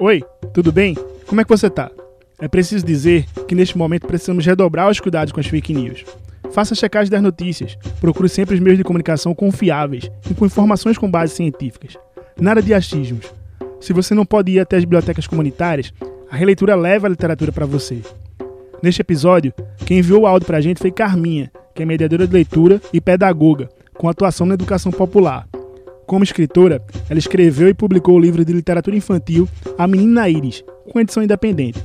Oi, tudo bem? Como é que você tá? É preciso dizer que neste momento precisamos redobrar os cuidados com as fake news. Faça checagem das notícias, procure sempre os meios de comunicação confiáveis e com informações com bases científicas. Nada de achismos. Se você não pode ir até as bibliotecas comunitárias, a releitura leva a literatura para você. Neste episódio, quem enviou o áudio para a gente foi Carminha, que é mediadora de leitura e pedagoga, com atuação na educação popular. Como escritora, ela escreveu e publicou o livro de literatura infantil A Menina Iris, com edição independente.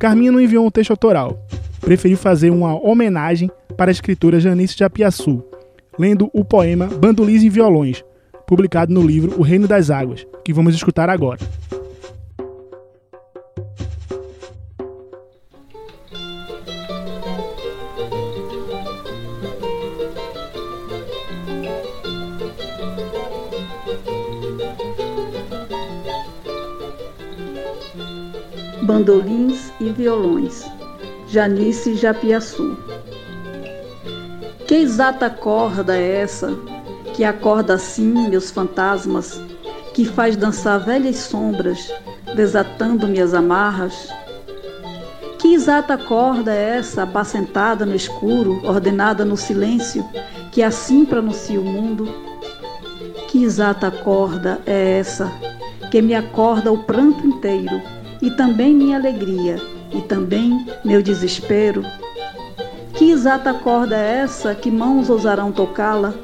Carminha não enviou um texto autoral, preferiu fazer uma homenagem para a escritora Janice de Apiaçu, lendo o poema Bandolis e Violões, publicado no livro O Reino das Águas, que vamos escutar agora. Bandolins e violões. Janice Japiaçu. Que exata corda é essa que acorda assim meus fantasmas, que faz dançar velhas sombras, desatando minhas amarras? Que exata corda é essa, apacentada no escuro, ordenada no silêncio, que assim pronuncia o mundo? Que exata corda é essa, que me acorda o pranto inteiro, e também minha alegria, e também meu desespero? Que exata corda é essa que mãos ousarão tocá-la?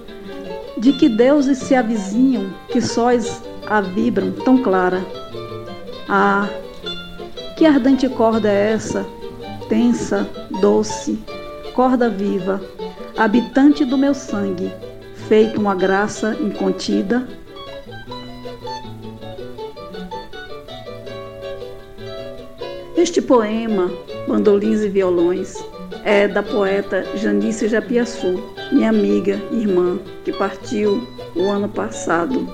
De que deuses se avizinham, que sóis a vibram tão clara? Ah, que ardente corda é essa, tensa, doce, corda viva, habitante do meu sangue, feito uma graça incontida, Este poema, Bandolins e Violões, é da poeta Janice Japiaçu, minha amiga irmã, que partiu o ano passado.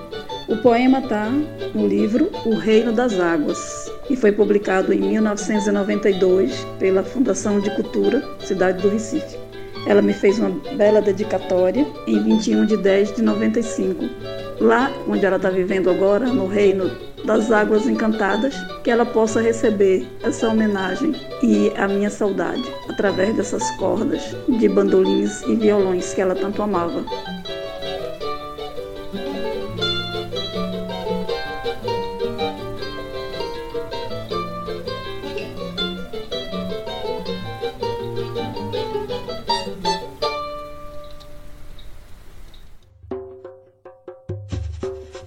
O poema está no livro O Reino das Águas e foi publicado em 1992 pela Fundação de Cultura Cidade do Recife. Ela me fez uma bela dedicatória em 21 de 10 de 95. Lá onde ela está vivendo agora, no Reino das águas encantadas, que ela possa receber essa homenagem e a minha saudade através dessas cordas de bandolins e violões que ela tanto amava.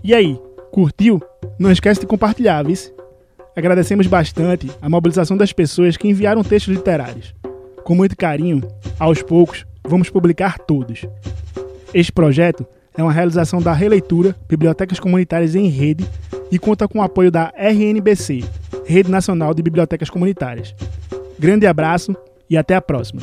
E aí, curtiu? Não esquece de compartilhar, viu? Agradecemos bastante a mobilização das pessoas que enviaram textos literários. Com muito carinho, aos poucos, vamos publicar todos. Este projeto é uma realização da Releitura Bibliotecas Comunitárias em Rede e conta com o apoio da RNBC, Rede Nacional de Bibliotecas Comunitárias. Grande abraço e até a próxima!